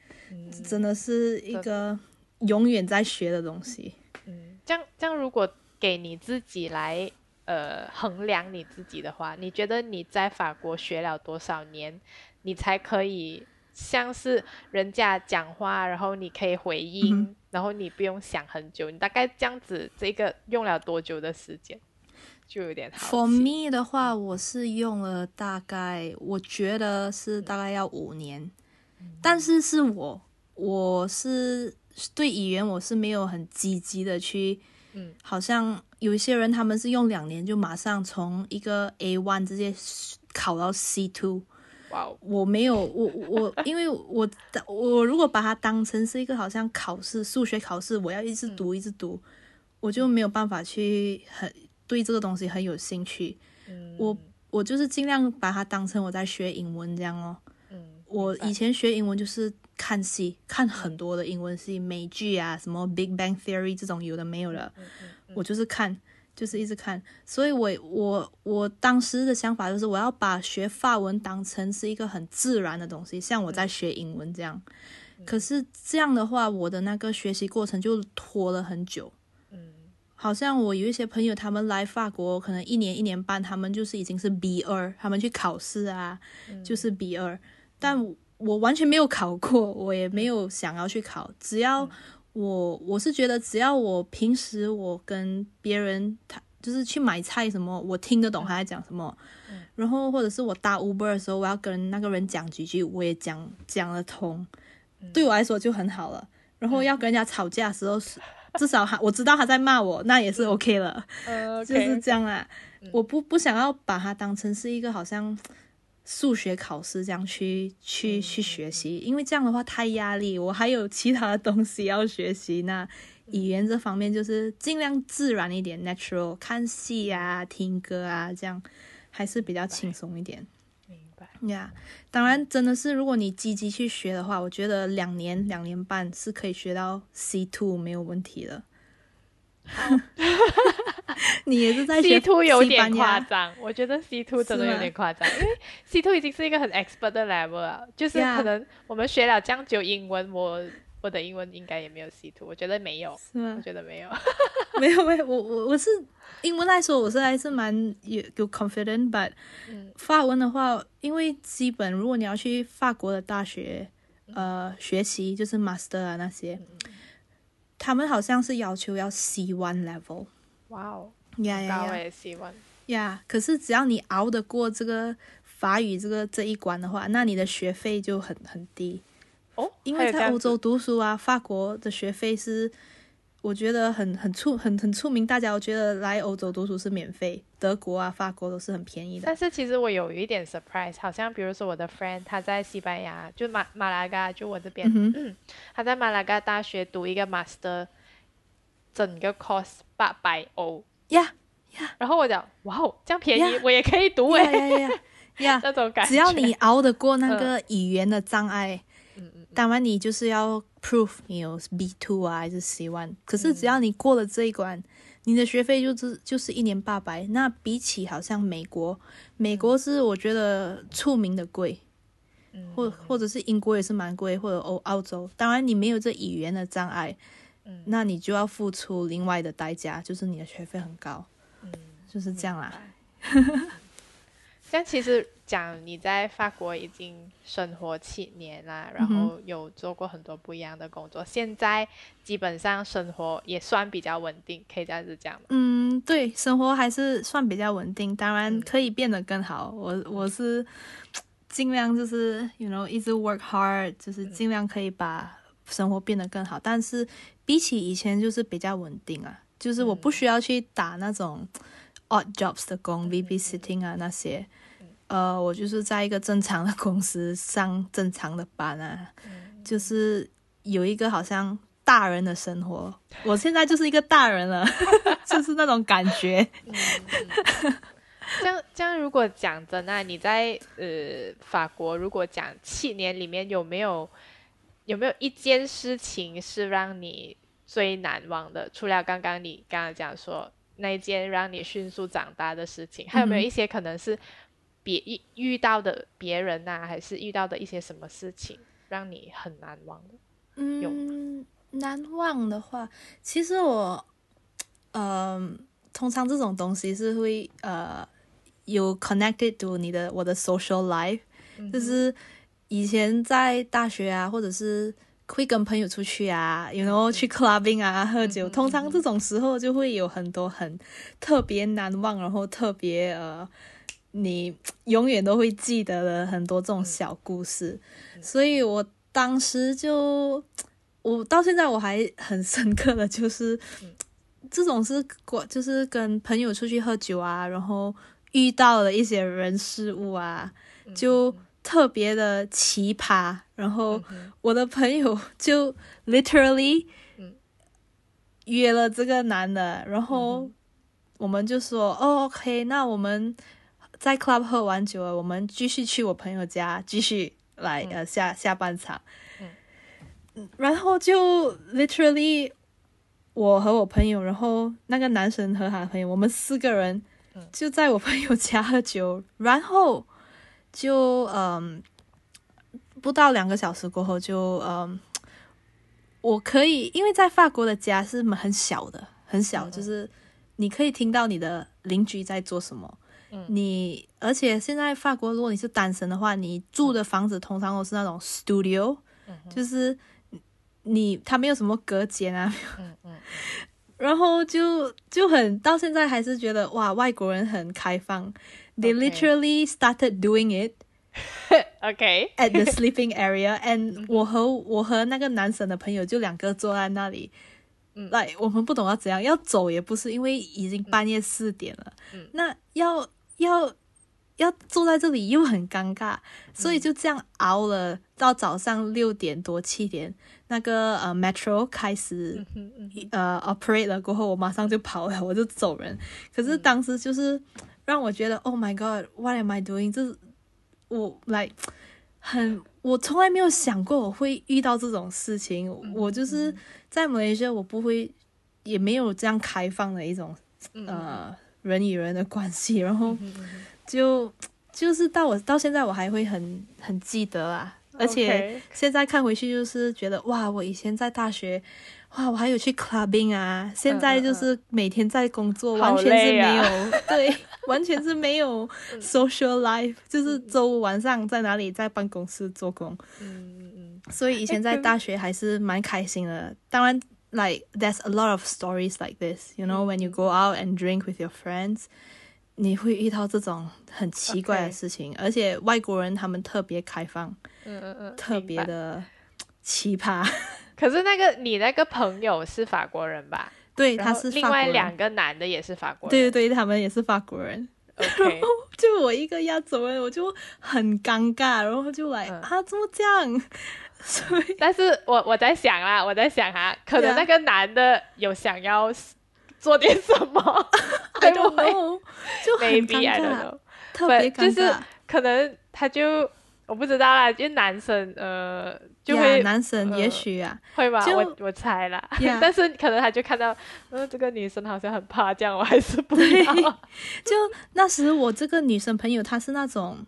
真的是一个永远在学的东西。嗯，这样这样，如果给你自己来呃衡量你自己的话，你觉得你在法国学了多少年，你才可以像是人家讲话，然后你可以回应，嗯然后你不用想很久，你大概这样子，这个用了多久的时间？就有点好 For。me 的话，我是用了大概，我觉得是大概要五年，但是是我，我是对语言我是没有很积极的去，嗯，好像有一些人他们是用两年就马上从一个 A one 直接考到 C two。哇哦，我没有，我我因为我我如果把它当成是一个好像考试数学考试，我要一直读一直读，我就没有办法去很对这个东西很有兴趣。嗯。我我就是尽量把它当成我在学英文这样哦。嗯，我以前学英文就是看戏，看很多的英文戏，美剧啊，什么《Big Bang Theory》这种有的没有的，我就是看，就是一直看。所以我我我当时的想法就是，我要把学法文当成是一个很自然的东西，像我在学英文这样。可是这样的话，我的那个学习过程就拖了很久。嗯好像我有一些朋友，他们来法国可能一年一年半，他们就是已经是 B 二，他们去考试啊，就是 B 二。但我完全没有考过，我也没有想要去考。只要我我是觉得，只要我平时我跟别人他就是去买菜什么，我听得懂他在讲什么，然后或者是我搭 Uber 的时候，我要跟那个人讲几句，我也讲讲得通，对我来说就很好了。然后要跟人家吵架的时候，是至少他我知道他在骂我，那也是 OK 了。呃，就是这样啦。我不不想要把它当成是一个好像数学考试这样去去去学习，因为这样的话太压力，我还有其他的东西要学习。那语言这方面就是尽量自然一点，natural，看戏啊、听歌啊，这样还是比较轻松一点。明白。呀，当然真的是，如果你积极去学的话，我觉得两年、两年半是可以学到 C two 没有问题的。你也是在 C two 有点夸张，我觉得 C two 真的有点夸张，因为 C two 已经是一个很 expert 的 level 了，就是可能我们学了这样久英文，我我的英文应该也没有 C two，我觉得没有，是吗我？觉得没有。没有没有，我我我是英文来说，我是还是蛮有有 confident，but 嗯法文的话，因为基本如果你要去法国的大学，嗯呃，学习就是 master 啊那些，他们好像是要求要 C one level，哇哦，呀呀呀，C one。呀，可是只要你熬得过这个法语这个这一关的话，那你的学费就很很低，哦，因为在欧洲读书啊，法国的学费是。我觉得很很出很很出名，大家我觉得来欧洲读书是免费，德国啊、法国都是很便宜的。但是其实我有一点 surprise，好像比如说我的 friend 他在西班牙，就马马拉嘎，就我这边，嗯嗯，他在马拉嘎大学读一个 master，整个 course 八百欧，呀呀然后我讲，哇哦，这样便宜 Yeah 我也可以读呀诶，呀呀呀！那种感觉。只要你熬得过那个语言的障碍，嗯嗯。当然你就是要 proof 你有 B two 啊还是 C one。可是只嗯要你过了这一关，你的学费就是就是一年八百。那比起好像美国，美国是我觉得出名的贵，嗯或或者是英国也是蛮贵，或者欧澳洲。当然你没有这语言的障碍，嗯那你就要付出另外的代价，就是你的学费很高，嗯就是这样啦。但其实讲你在法国已经生活七年啦，然嗯后有做过很多不一样的工作，现在基本上生活也算比较稳定，可以这样子讲吗？嗯，对，生活还是算比较稳定，当然嗯可以变得更好。我我是尽量就是 you know 一直 work hard，就是嗯尽量可以把生活变得更好。但是比起以前，就是比较稳定啊，就是我嗯不需要去打那种 odd jobs 的工，babysitting 啊那些。呃，我就是在一个正常的公司上正常的班啊，就是有一个好像大人的生活。我现在就是一个大人了，就是那种感觉。这样这样，如果讲真的，你在呃法国，如果讲七年里面有没有有没有一件事情是让你最难忘的？除了刚刚你刚刚讲说那一件让你迅速长大的事情，还有没有一些可能是别遇遇到的别人呐、还是遇到的一些什么事情让你很难忘的？嗯，难忘的话，其实我，嗯、通常这种东西是会呃有 connected to 你的我的 social life，、就是以前在大学啊，或者是会跟朋友出去啊，有 you know 去 clubbing 啊喝酒，通常这种时候就会有很多很特别难忘，然后特别呃。你永远都会记得的很多这种小故事，所以我当时就，我到现在我还很深刻的就是，这种是过就是跟朋友出去喝酒啊，然后遇到了一些人事物啊，就特别的奇葩，然后我的朋友就 literally 约了这个男的，然后我们就说，哦，OK，那我们在 club 喝完酒了，我们继续去我朋友家继续来、呃下下半场。嗯然后就 literally 我和我朋友，然后那个男生和他的朋友，我们四个人就在我朋友家喝酒，然后就嗯不到两个小时过后就嗯。我可以，因为在法国的家是很小的，很小，就是你可以听到你的邻居在做什么。嗯。你而且现在法国，如果你是单身的话，你住的房子通常都是那种 studio，、就是你它没有什么隔间啊，嗯嗯。然后就就很到现在还是觉得哇，外国人很开放。They Okay. literally started doing it，OK，at the sleeping area, and 我和我和那个男生的朋友就两个坐在那里，嗯。来我们不懂要怎样，要走也不是，因为已经半夜四点了。嗯。那要要要坐在这里又很尴尬，所以就这样熬了到早上六点多七点，那个呃 metro 开始呃 operate 了过后，我马上就跑了，我就走人。可是当时就是让我觉得，Oh my God，what am I doing？这是我来很，我从来没有想过我会遇到这种事情。我就是在马来西亚，我不会也没有这样开放的一种呃人与人的关系，然后。就就是到我到现在我还会很很记得啊，而且现在看回去就是觉得哇，我以前在大学，哇，我还有去 clubbing 啊，现在就是每天在工作，完全是没有 对，完全是没有 social life，就是周五晚上在哪里在办公室做工，嗯嗯嗯，所以以前在大学还是蛮开心的。当然，like there's a lot of stories like this，you know when you go out and drink with your friends。你会遇到这种很奇怪的事情，而且外国人他们特别开放，嗯嗯嗯，特别的奇葩。可是那个你那个朋友是法国人吧？对，他是。另外两个男的也是法国人。对对对，他们也是法国人。就我一个亚洲人，我就很尴尬，然后就来啊，怎么这样？所以，但是我我在想啊，我在想啊，可能那个男的有想要。做点什么 就很尴尬，特别尴尬。就是可能他就我不知道啦，就男生呃就会男生也许啊会吧，我我猜啦。但是可能他就看到呃这个女生好像很怕这样，我还是不要。就那时我这个女生朋友她是那种。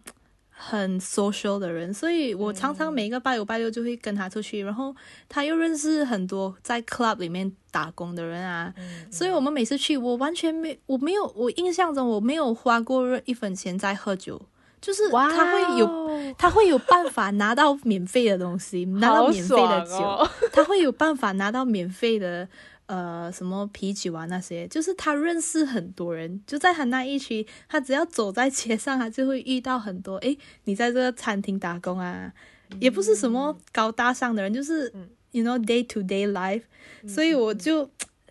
很 social 的人，所以我常常每一个拜五拜六就会跟他出去，然后他又认识很多在 club 里面打工的人啊，所以我们每次去，我完全没我没有我印象中我没有花过一分钱在喝酒，就是他会有他会有办法拿到免费的东西，拿到免费的酒，他会有办法拿到免费的。呃，什么啤酒啊那些，就是他认识很多人，就在他那一区，他只要走在街上，他就会遇到很多。诶，你在这个餐厅打工啊，也不是什么高大上的人，就是 you know day to day life，所以我就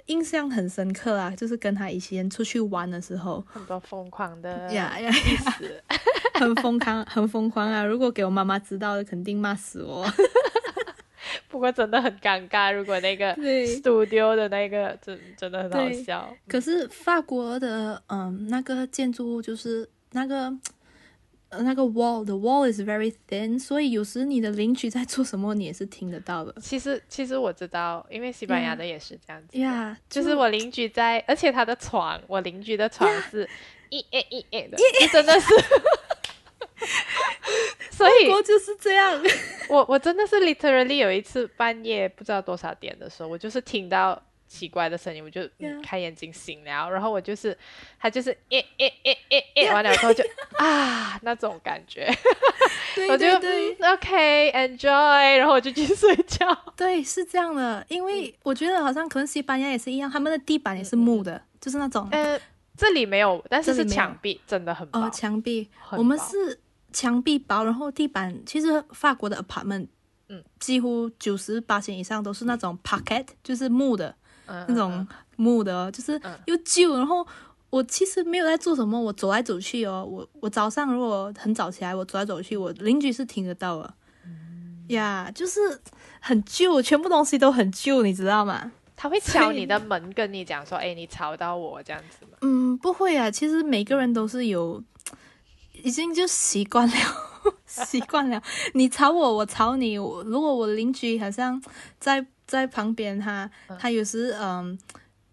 印象很深刻啊，就是跟他以前出去玩的时候，很多疯狂的呀呀，很疯狂，很疯狂啊！如果给我妈妈知道，肯定骂死我。不过真的很尴尬，如果那个 studio 的那个真真的很好笑。可是法国的嗯那个建筑物就是那个那个 wall，the wall is very thin，所以有时你的邻居在做什么，你也是听得到的。其实其实我知道，因为西班牙的也是这样子。呀，就是我邻居在，而且他的床，我邻居的床是一 a 一 a 的，真的是。所以就是这样，我我真的是 literally 有一次半夜不知道多少点的时候，我就是听到奇怪的声音，我就开眼睛醒了，然后我就是他就是诶诶诶诶诶，完了之后就 啊那种感觉，我就 OK enjoy，然后我就去睡觉。对，是这样的，因为我觉得好像可能西班牙也是一样，他们的地板也是木的，就是那种呃这里没有，但是是墙壁真的很薄，墙壁。我们是。墙壁薄，然后地板其实法国的 apartment，嗯，几乎九十八以上都是那种 parquet，就是木的，嗯那种木的，就是又旧。然后我其实没有在做什么，我走来走去哦，我我早上如果很早起来，我走来走去，我邻居是听得到的，呀，就是很旧，全部东西都很旧，你知道吗？他会敲你的门，跟你讲说，哎，你吵到我这样子吗？嗯，不会啊，其实每个人都是有。已经就习惯了，习惯了。你吵我，我吵你。如果我邻居好像在在旁边，他他有时嗯，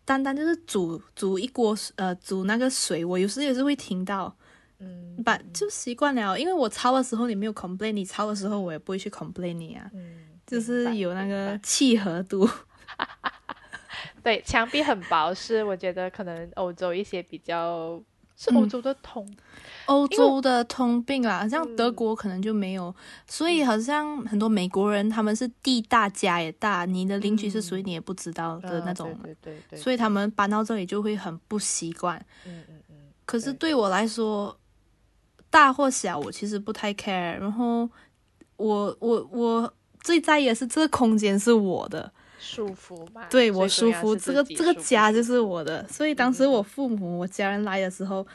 单单就是煮煮一锅呃煮那个水，我有时也是会听到。嗯，把就习惯了。因为我吵的时候你没有 complain，你吵的时候我也不会去 complain 你啊。嗯，就是有那个契合度。对，墙壁很薄，是我觉得可能欧洲一些比较。是欧洲的通，欧洲的通病啦，像德国可能就没有，所以好像很多美国人他们是地大家也大，你的邻居是谁你也不知道的那种，对对对，所以他们搬到这里就会很不习惯。嗯嗯嗯。可是对我来说，大或小我其实不太 care，然后我我我最在意的是这个空间是我的。舒服吧？对我舒服，这个这个家就是我的。所以当时我父母、我家人来的时候，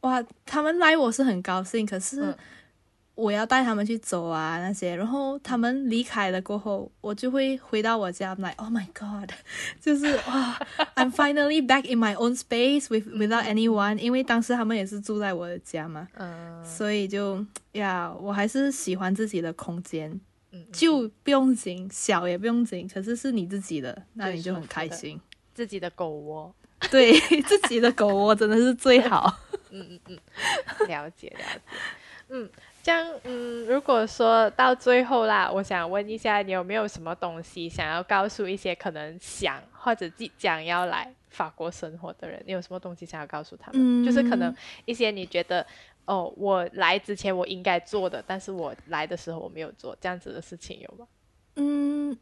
哇，他们来我是很高兴，可是嗯我要带他们去走啊那些，然后他们离开了过后，我就会回到我家来，Oh my God，就是哇，I'm finally back in my own space with without anyone，因为当时他们也是住在我的家嘛，嗯所以就呀，我还是喜欢自己的空间，嗯，就不用紧，小也不用紧，可是是你自己的，那你就很开心。自己的狗窝。对自己的狗窝真的是最好。嗯嗯嗯，了解了解。嗯，这样嗯，如果说到最后啦，我想问一下，你有没有什么东西想要告诉一些可能想或者即将要来法国生活的人？你有什么东西想要告诉他们？就是可能嗯一些你觉得哦，我来之前我应该做的，但是我来的时候我没有做，这样子的事情有吗？嗯，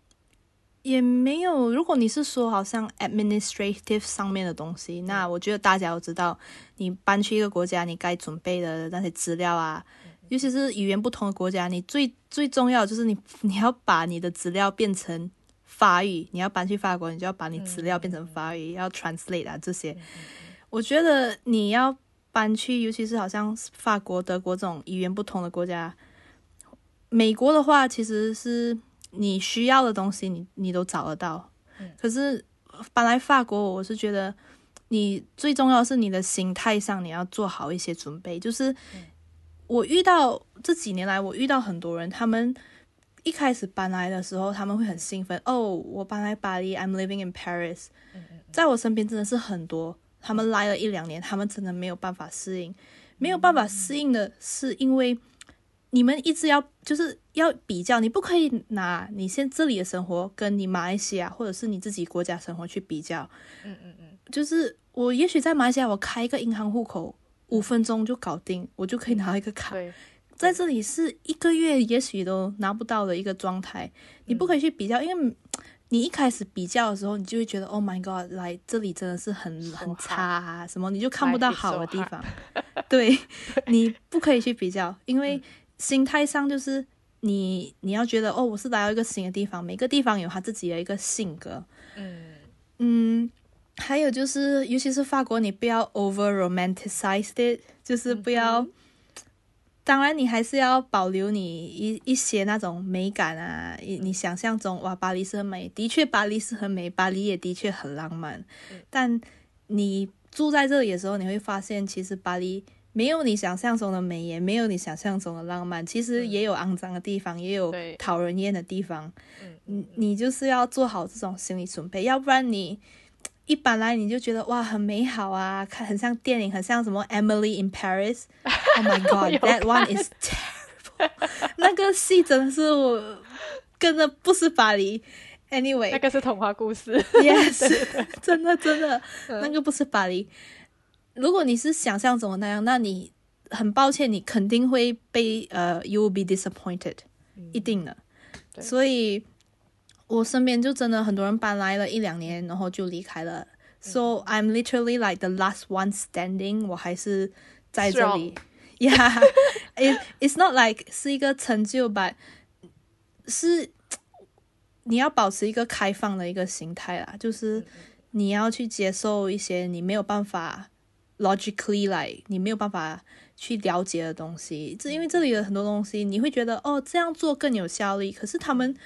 也没有。如果你是说好像 administrative 上面的东西，那我觉得大家都知道，你搬去一个国家，你该准备的那些资料啊，尤其是语言不同的国家，你最最重要的就是你 你要把你的资料变成法语。你要搬去法国，你就要把你资料变成法语，要 translate 啊这些。我觉得你要搬去，尤其是好像法国、德国这种语言不同的国家，美国的话其实是你需要的东西你，你都找得到。可是搬来法国，我是觉得你最重要的是你的心态上，你要做好一些准备。就是我遇到这几年来，我遇到很多人，他们一开始搬来的时候，他们会很兴奋哦，我搬来巴黎，I'm living in Paris。在我身边真的是很多，他们来了一两年，他们真的没有办法适应，没有办法适应的是因为你们一直要就是要比较，你不可以拿你现这里的生活跟你马来西亚或者是你自己国家生活去比较。嗯嗯嗯，就是我也许在马来西亚，我开一个银行户口五分钟就搞定，我就可以拿一个卡。对，在这里是一个月也许都拿不到的一个状态，你不可以去比较，因为你一开始比较的时候，你就会觉得 Oh my God，来这里真的是很很差啊，什么你就看不到好的地方。对，你不可以去比较，因为心态上就是你你要觉得哦，我是来到一个新的地方，每个地方有他自己的一个性格。嗯嗯，还有就是，尤其是法国，你不要 over romanticize it，就是不要。当然，你还是要保留你一一些那种美感啊，你你想象中哇，巴黎是很美，的确巴黎是很美，巴黎也的确很浪漫。但你住在这里的时候，你会发现，其实巴黎没有你想象中的美，也没有你想象中的浪漫。其实也有肮脏的地方，也有对讨人厌的地方。嗯你你就是要做好这种心理准备，要不然你一般来你就觉得哇很美好啊，看很像电影，很像什么 Emily in Paris。Oh my god，that one is terrible。那个戏真的是我跟着不是巴黎。Anyway，yes，个是童话故事。Yes，真的真的，嗯那个不是巴黎。如果你是想象中的那样，那你很抱歉，你肯定会被呃，you will be disappointed，、一定的。所以，我身边就真的很多人搬来了一两年，然后就离开了。So 嗯 I'm literally like the last one standing，我还是在这里 Strong。Yeah，it it's not like 是一个成就，but 是你要保持一个开放的一个心态啦，就是你要去接受一些你没有办法 logically 来，你没有办法去了解的东西。这因为这里的很多东西，你会觉得哦这样做更有效率，可是他们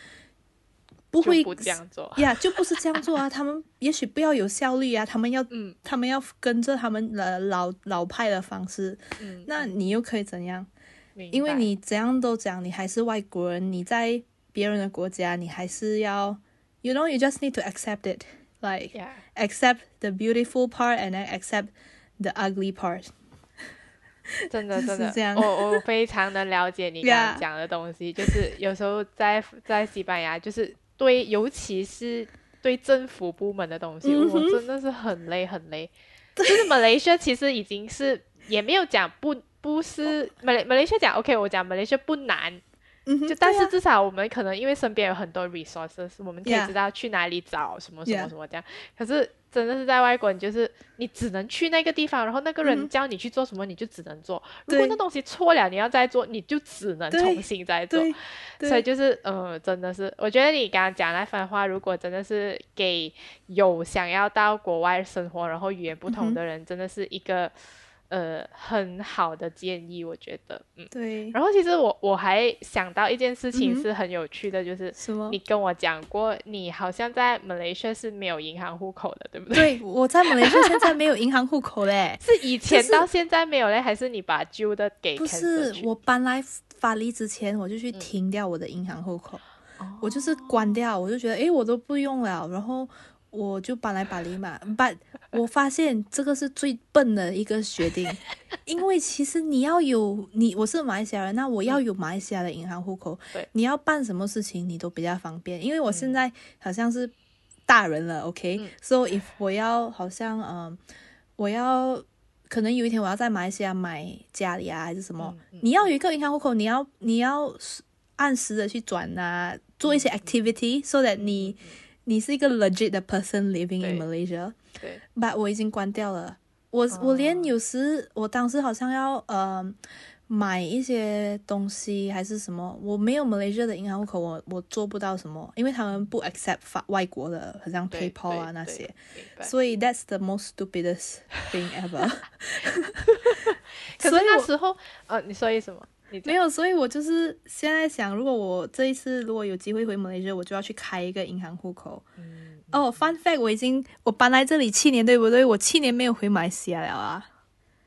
不会不这样做。呀就不是这样做啊。他们也许不要有效率啊，他们要嗯他们要跟着他们的老老派的方式，嗯，那你又可以怎样？明因为你怎样都讲，你还是外国人，你在别人的国家，你还是要，you know, you just need to accept it, like accept the beautiful part and then accept the ugly part. 真的是 真的这样，我我非常的了解你刚 讲的东西，就是有时候在在西班牙，就是对，尤其是对政府部门的东西，嗯我真的是很累很累。就是马来西亚其实已经是也没有讲不不是马来马来西亚讲 OK，我讲马来西亚不难，就但是至少我们可能因为身边有很多 resources，我们可以知道去哪里找什么什么什么这样。可是真的是在外国，你就是你只能去那个地方，然后那个嗯人教你去做什么，你就只能做。如果那东西错了，你要再做，你就只能重新再做。所以就是，呃，真的是，我觉得你刚刚讲那番话，如果真的是给有想要到国外生活，然后语言不同的人，真的是一个呃很好的建议，我觉得，嗯。对，然后其实我我还想到一件事情是很有趣的，就是什么你？跟我讲过，你好像在马来西亚是没有银行户口的，对不对？对，我在马来西亚现在没有银行户口嘞。是以前到现在没有嘞，还是你把旧的给不是，我搬来法黎之前，我就嗯去停掉我的银行户口，哦我就是关掉，我就觉得诶，我都不用了，然后我就搬来巴黎嘛。但我发现这个是最笨的一个决定，因为其实你要有你，我是马来西亚人，那我要有马来西亚的银行户口，对。你要办什么事情你都比较方便，因为我现在好像是大人了，OK，so、if 我要好像嗯、我要可能有一天我要在马来西亚买家里啊还是什么，嗯嗯。你要有一个银行户口，你要你要按时的去转啊，做一些 activity，so that 你你是一个 legit 的 person living in 对 Malaysia。对 but 我已经关掉了。我、我连有时我当时好像要呃买一些东西还是什么，我没有 Malaysia 的银行户口，我我做不到什么，因为他们不 accept 法外国的，好像对 PayPal 啊对对那些，明白所以 that's the most stupidest thing ever 可是所以我那时候，呃，你说一什么？你没有，所以我就是现在想，如果我这一次如果有机会回 Malaysia，我就要去开一个银行户口。嗯哦、f u n fact，我已经我搬来这里七年，对不对？我七年没有回马来西亚了啊。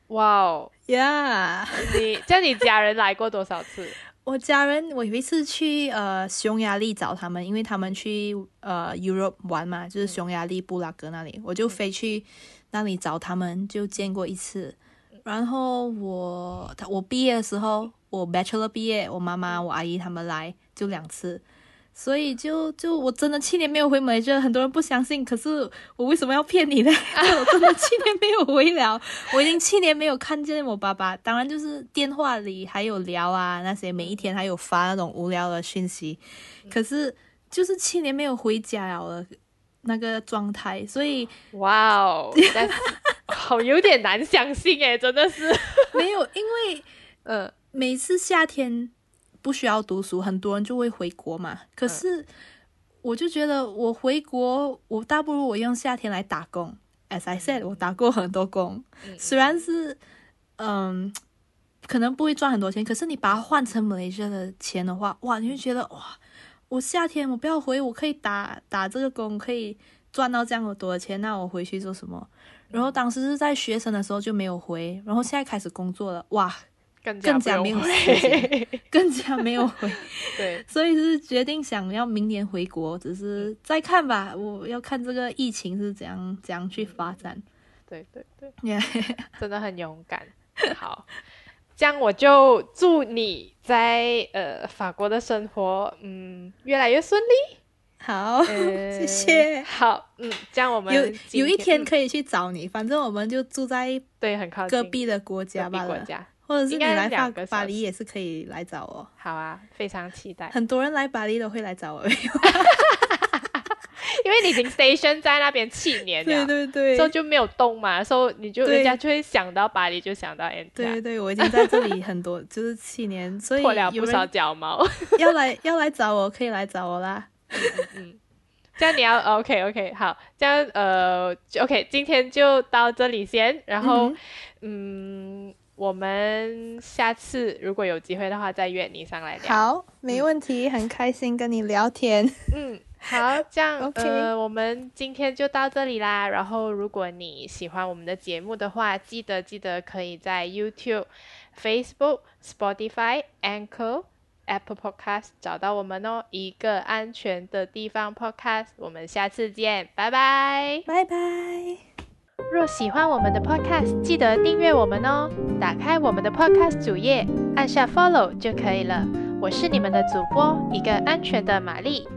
哇哦，Yeah，你叫你家人来过多少次？我家人我有一次去呃匈牙利找他们，因为他们去呃 Europe 玩嘛，就是匈牙利布拉格那里，我就飞去那里找他们，就见过一次。然后我他我毕业的时候，我 Bachelor 毕业，我妈妈、我阿姨他们来就两次，所以就就我真的七年没有回马来西亚，很多人不相信，可是我为什么要骗你呢？就 我真的七年没有回了，我已经七年没有看见我爸爸，当然就是电话里还有聊啊那些，每一天还有发那种无聊的讯息，可是就是七年没有回家了那个状态，所以哇哦，好有点难相信哎，真的是，没有，因为嗯每次夏天不需要读书，很多人就会回国嘛。可是我就觉得我回国，我大不如我用夏天来打工。As I said，我打过很多工，嗯虽然是嗯，可能不会赚很多钱，可是你把它换成马来西亚的钱的话，哇，你会觉得哇，我夏天我不要回，我可以打打这个工，可以赚到这样多的钱，那我回去做什么？然后当时是在学生的时候就没有回，然后现在开始工作了，哇，更 更加没有回更加没有回，对，所以是决定想要明年回国，只是再看吧，我要看这个疫情是怎样怎样去发展。对对对，Yeah，真的很勇敢。好，这样我就祝你在呃法国的生活，嗯，越来越顺利。好，呃谢谢。好，嗯，这样我们有有一天嗯可以去找你，反正我们就住在对很靠近隔壁的国家吧，国家。或者是你来巴两个小巴黎也是可以来找我。好啊，非常期待，很多人来巴黎都会来找我。因为你已经 station 在那边七年了，对对对。所以就没有动嘛，所以你就对。人家就会想到巴黎，就想到 N 对对，我已经在这里很多，就是七年，所以破了不少脚毛。要来要来找我，可以来找我啦。嗯嗯这样你要 OK OK 好，这样呃就 OK，今天就到这里先，然后嗯我们下次如果有机会的话再约你上来聊。好，没问题，很开心跟你聊天。嗯，好，这样 OK 呃，我们今天就到这里啦。然后，如果你喜欢我们的节目的话，记得记得可以在 YouTube、Facebook、Spotify、Anchor、Apple Podcast 找到我们哦。一个安全的地方 Podcast，我们下次见，拜拜。拜拜。若喜欢我们的 Podcast，记得订阅我们哦。打开我们的 Podcast 主页，按下 Follow 就可以了。我是你们的主播，一个安全的玛丽。